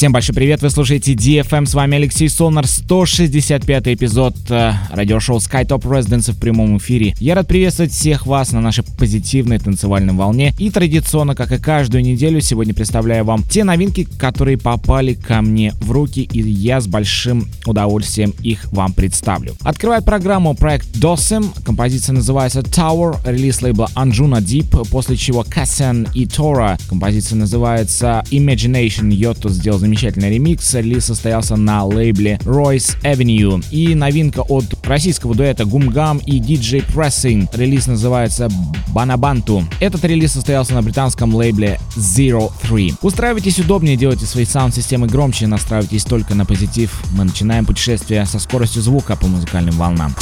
Всем большой привет, вы слушаете DFM, с вами Алексей Сонар, 165 эпизод э, радиошоу SkyTop Residence в прямом эфире. Я рад приветствовать всех вас на нашей позитивной танцевальной волне и традиционно, как и каждую неделю, сегодня представляю вам те новинки, которые попали ко мне в руки и я с большим удовольствием их вам представлю. Открывает программу проект Dosem, композиция называется Tower, релиз лейбла Anjuna Deep, после чего Cassian и Tora, композиция называется Imagination, Йотто сделал замечательный ремикс. Релиз состоялся на лейбле Royce Avenue. И новинка от российского дуэта Гумгам и DJ Pressing. Релиз называется Банабанту. Этот релиз состоялся на британском лейбле Zero Three. Устраивайтесь удобнее, делайте свои саунд-системы громче, настраивайтесь только на позитив. Мы начинаем путешествие со скоростью звука по музыкальным волнам.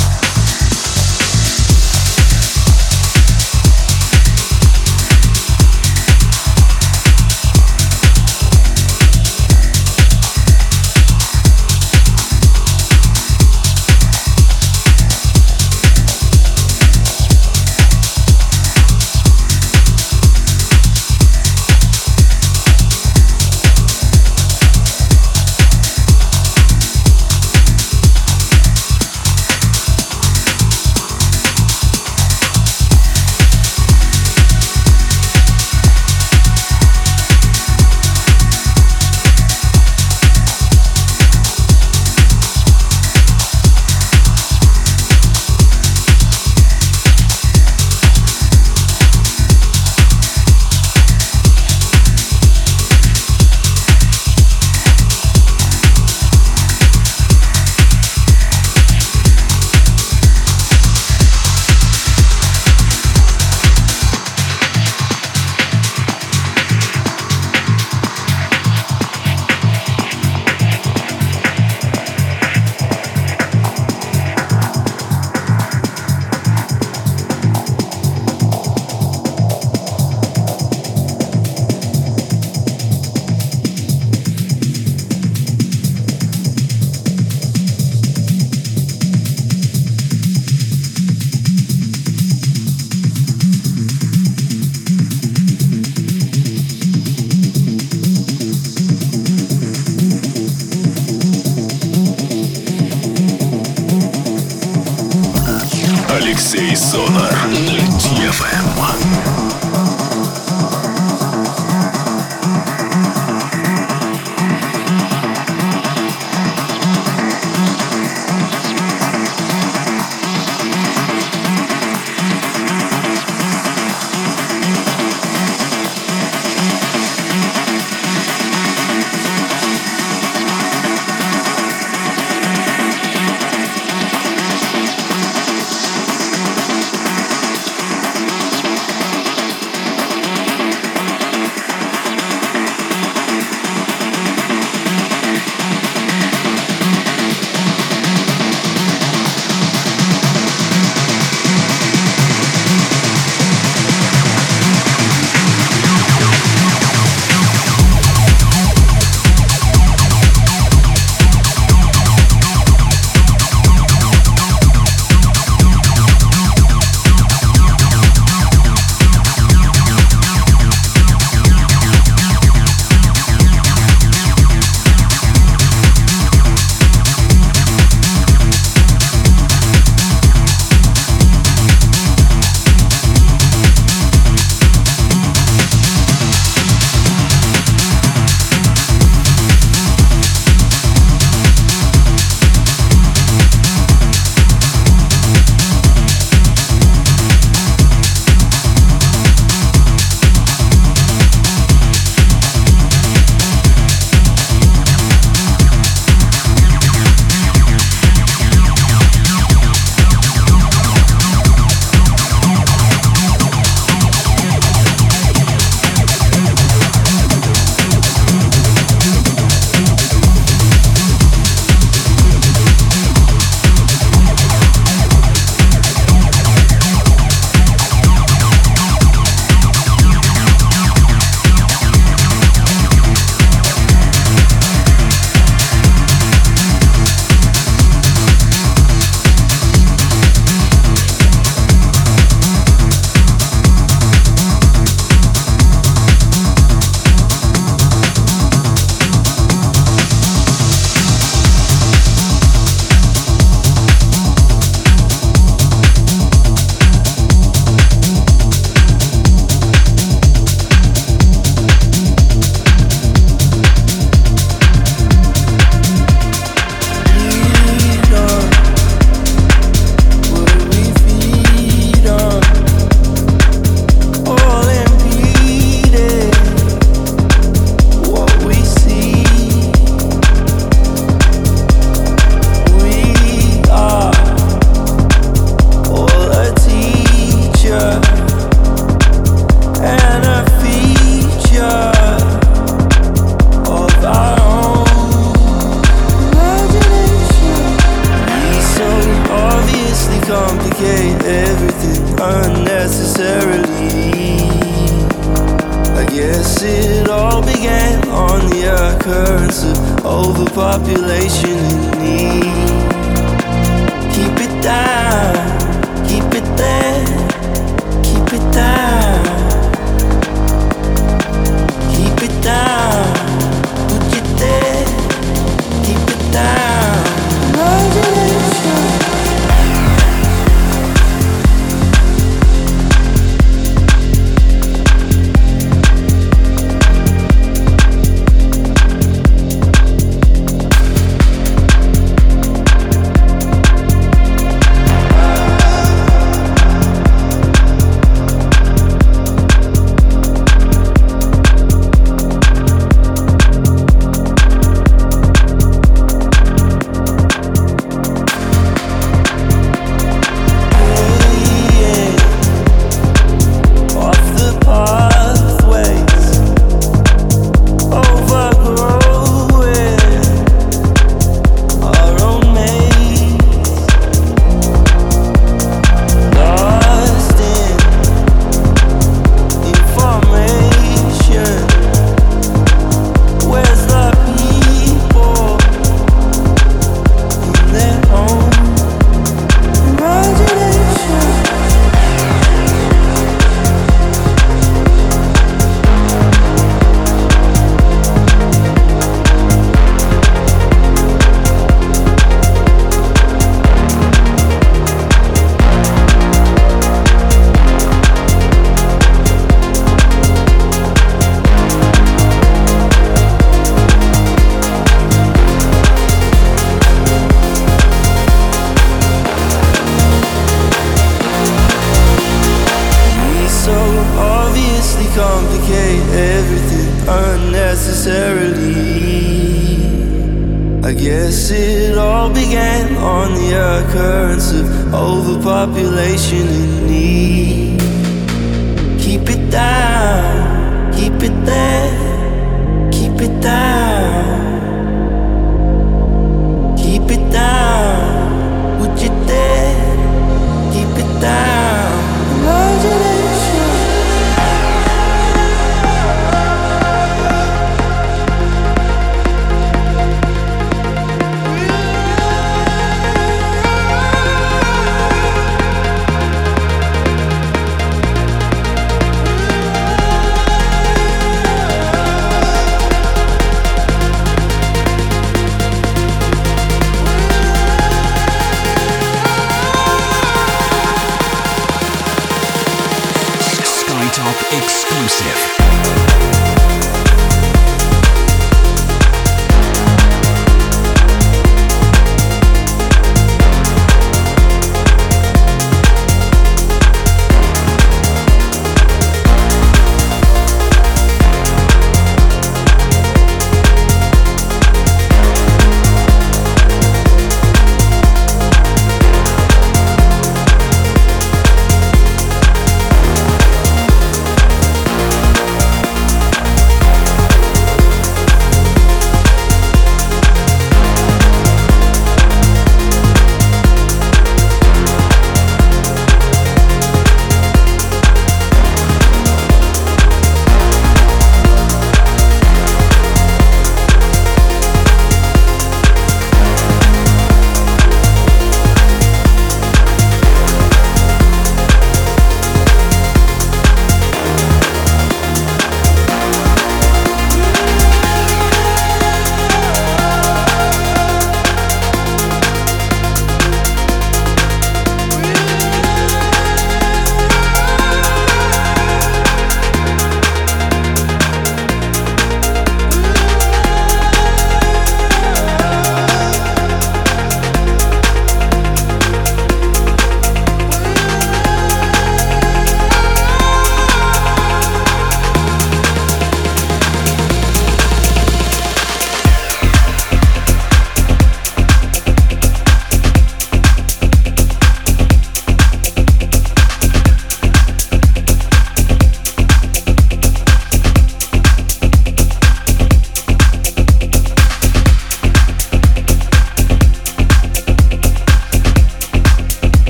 Yeah.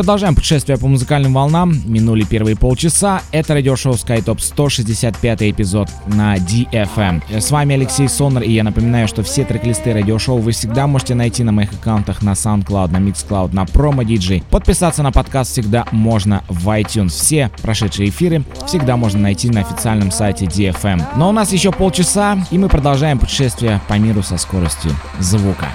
Продолжаем путешествие по музыкальным волнам. Минули первые полчаса. Это радиошоу SkyTop 165 эпизод на DFM. С вами Алексей Сонор, и я напоминаю, что все трек-листы радиошоу вы всегда можете найти на моих аккаунтах на SoundCloud, на Mixcloud, на Promo DJ. Подписаться на подкаст всегда можно в iTunes. Все прошедшие эфиры всегда можно найти на официальном сайте DFM. Но у нас еще полчаса, и мы продолжаем путешествие по миру со скоростью звука.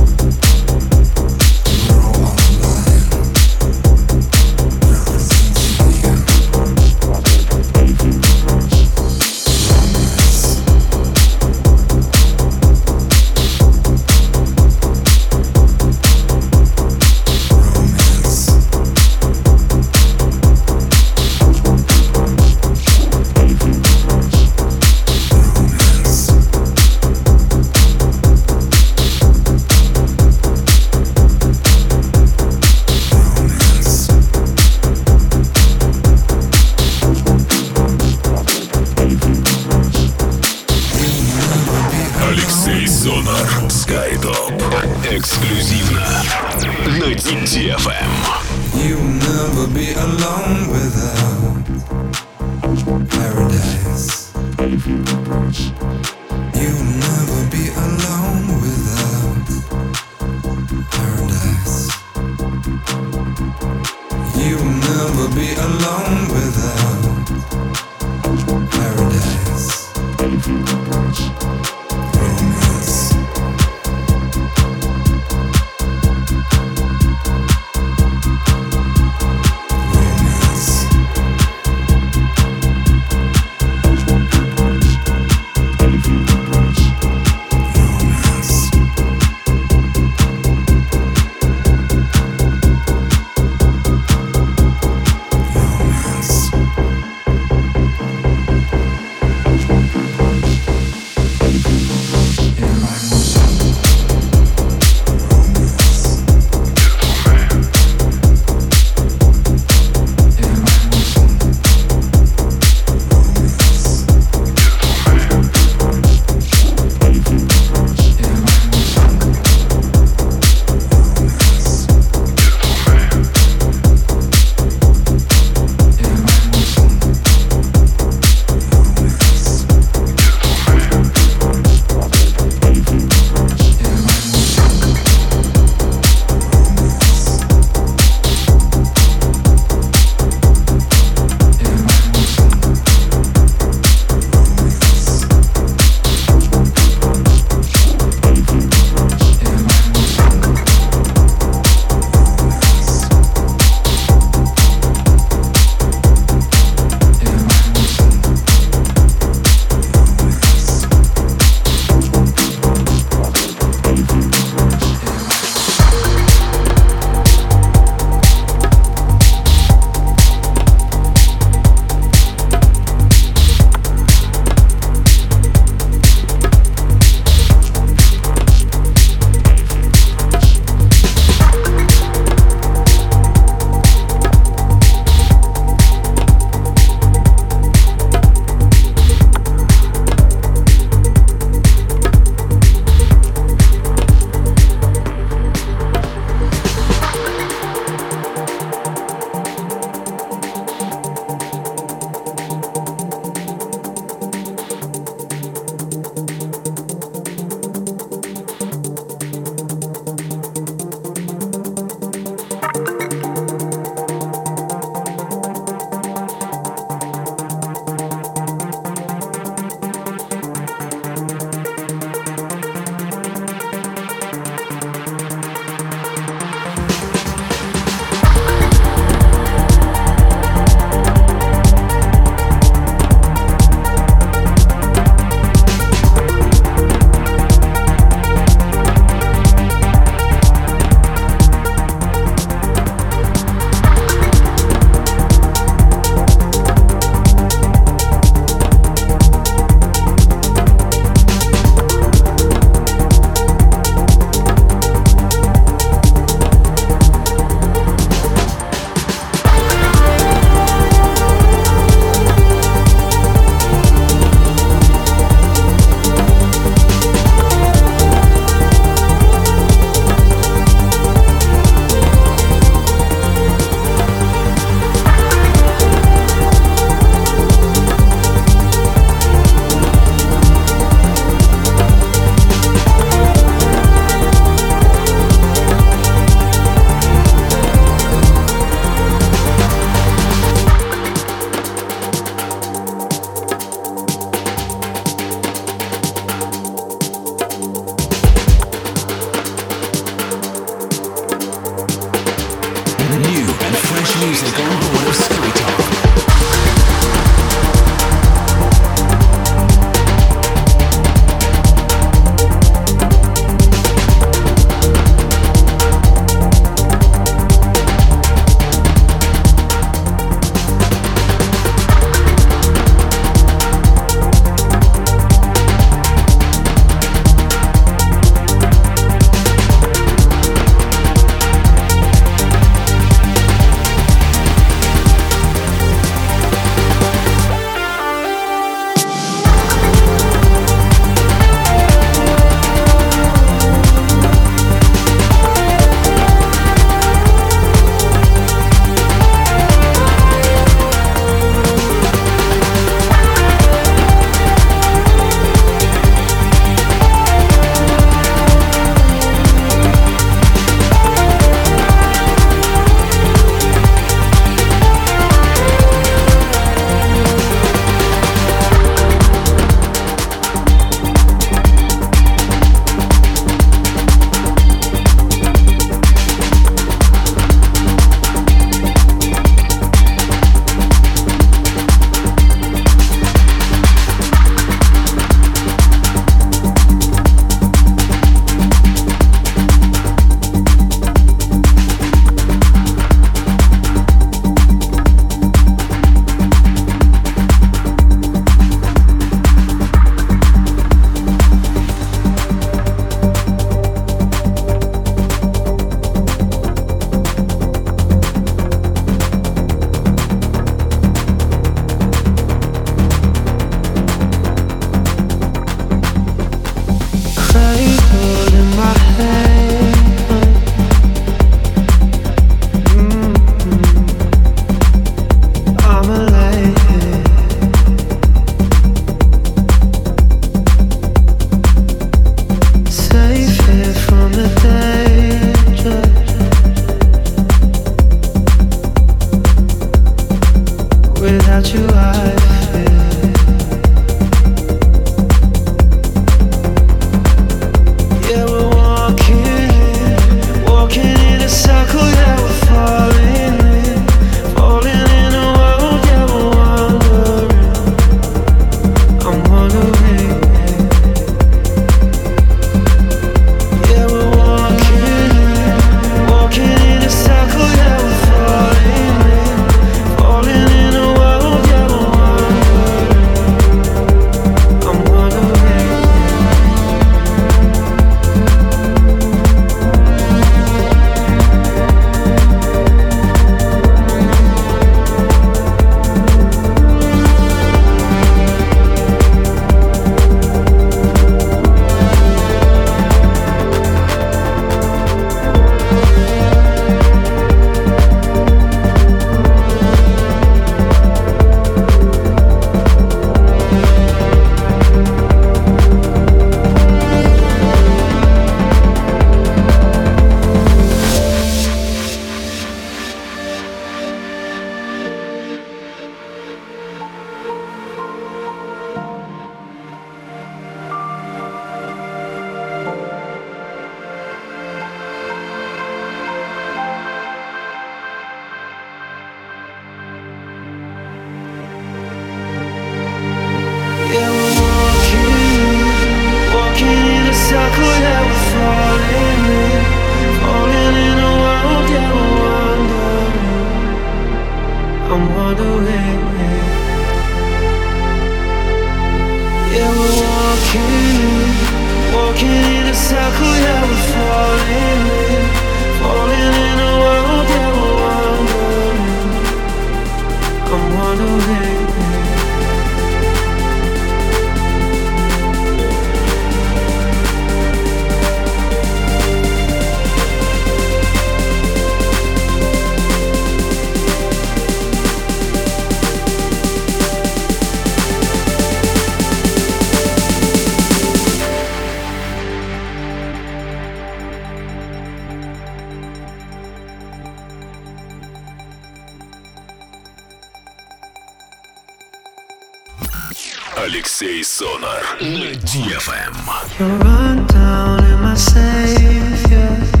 Алексей Сонар на DFM. You run down in my savior.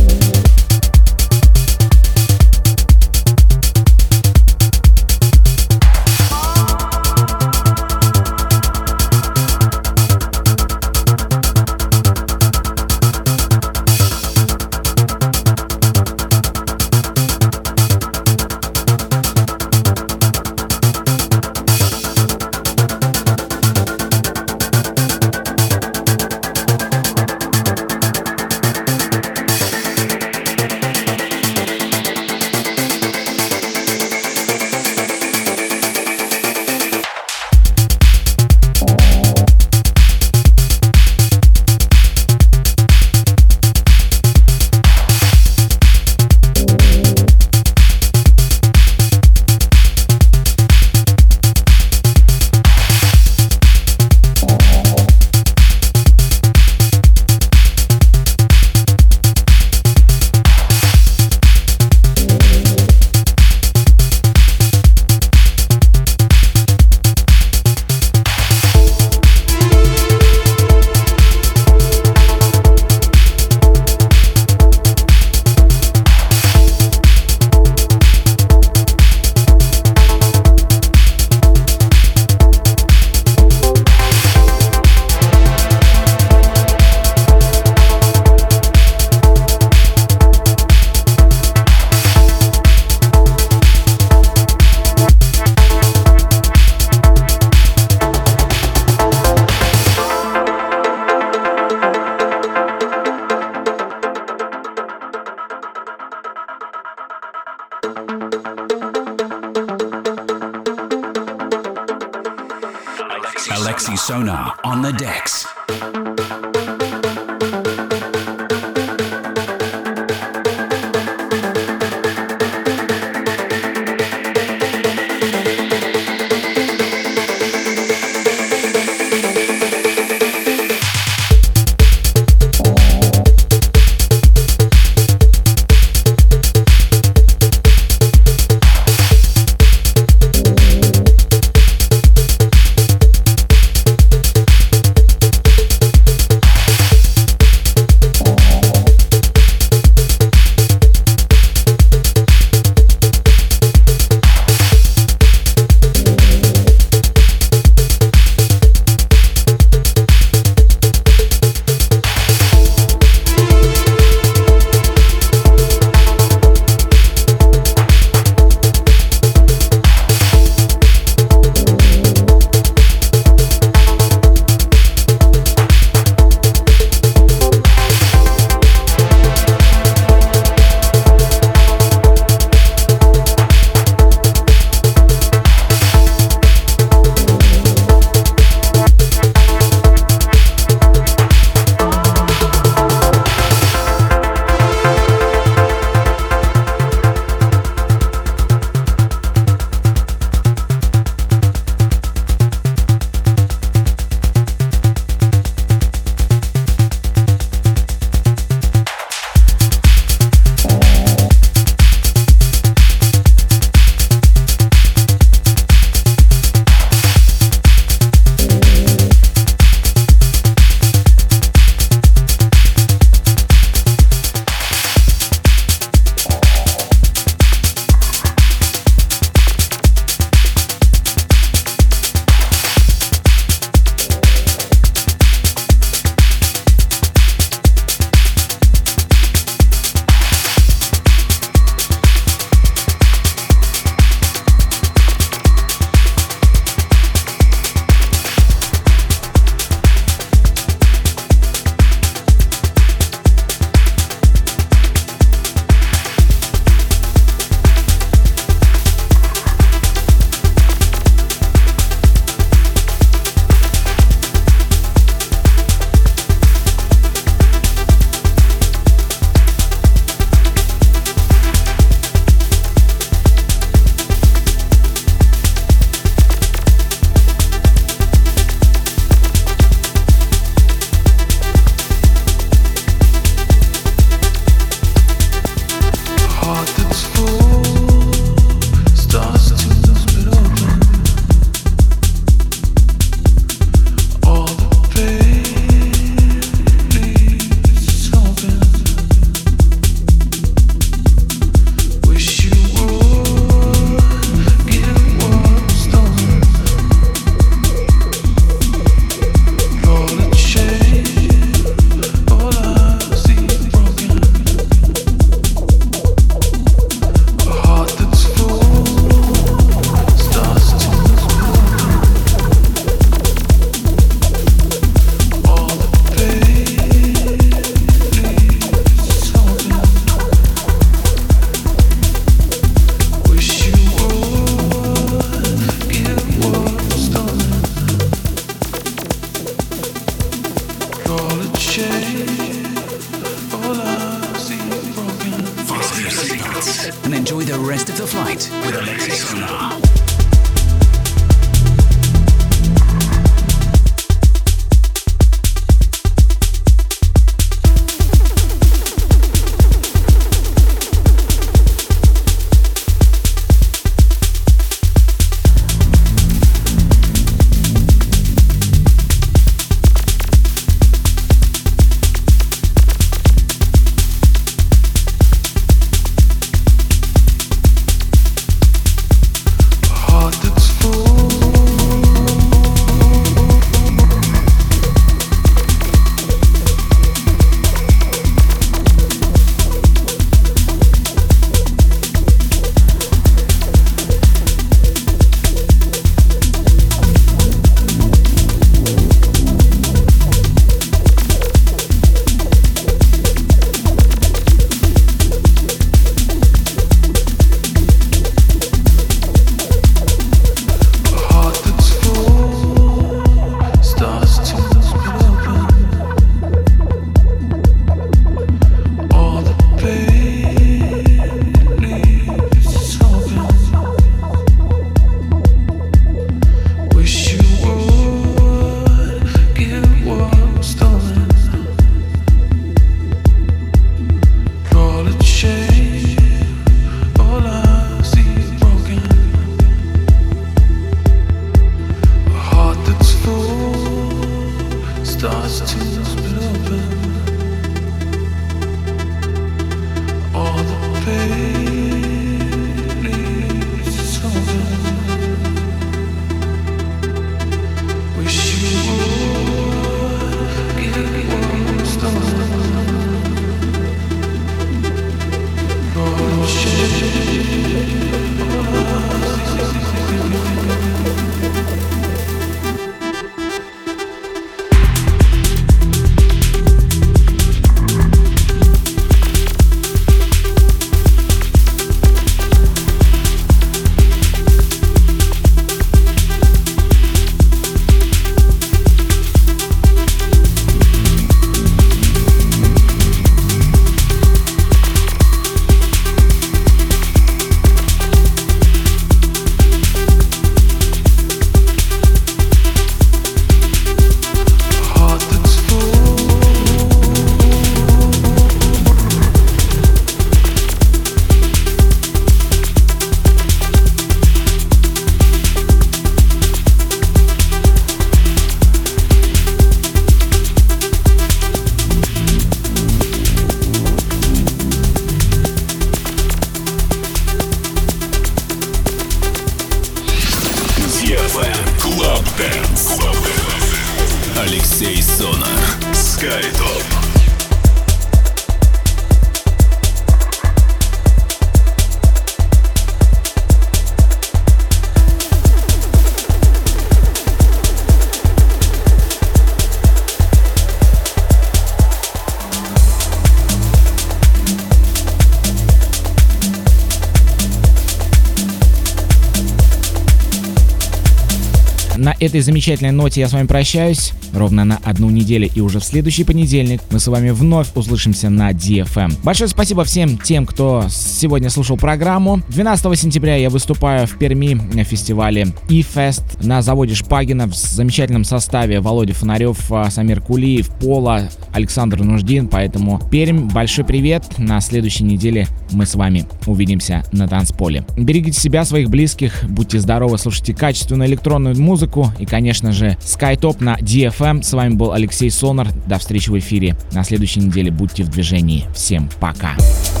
Этой замечательной ноте я с вами прощаюсь. Ровно на одну неделю и уже в следующий понедельник мы с вами вновь услышимся на DFM. Большое спасибо всем тем, кто сегодня слушал программу. 12 сентября я выступаю в Перми на фестивале E-Fest на заводе Шпагина в замечательном составе Володя Фонарев, а, Самир Кулиев, Пола, Александр Нуждин. Поэтому Пермь, большой привет. На следующей неделе мы с вами увидимся на танцполе. Берегите себя, своих близких, будьте здоровы, слушайте качественную электронную музыку и, конечно же, SkyTop на DFM. С вами был Алексей Сонар. До встречи в эфире. На следующей неделе будьте в движении. Всем пока. Ladies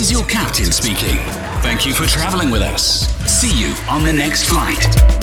this is your captain speaking. Thank you for traveling with us. See you on the next flight.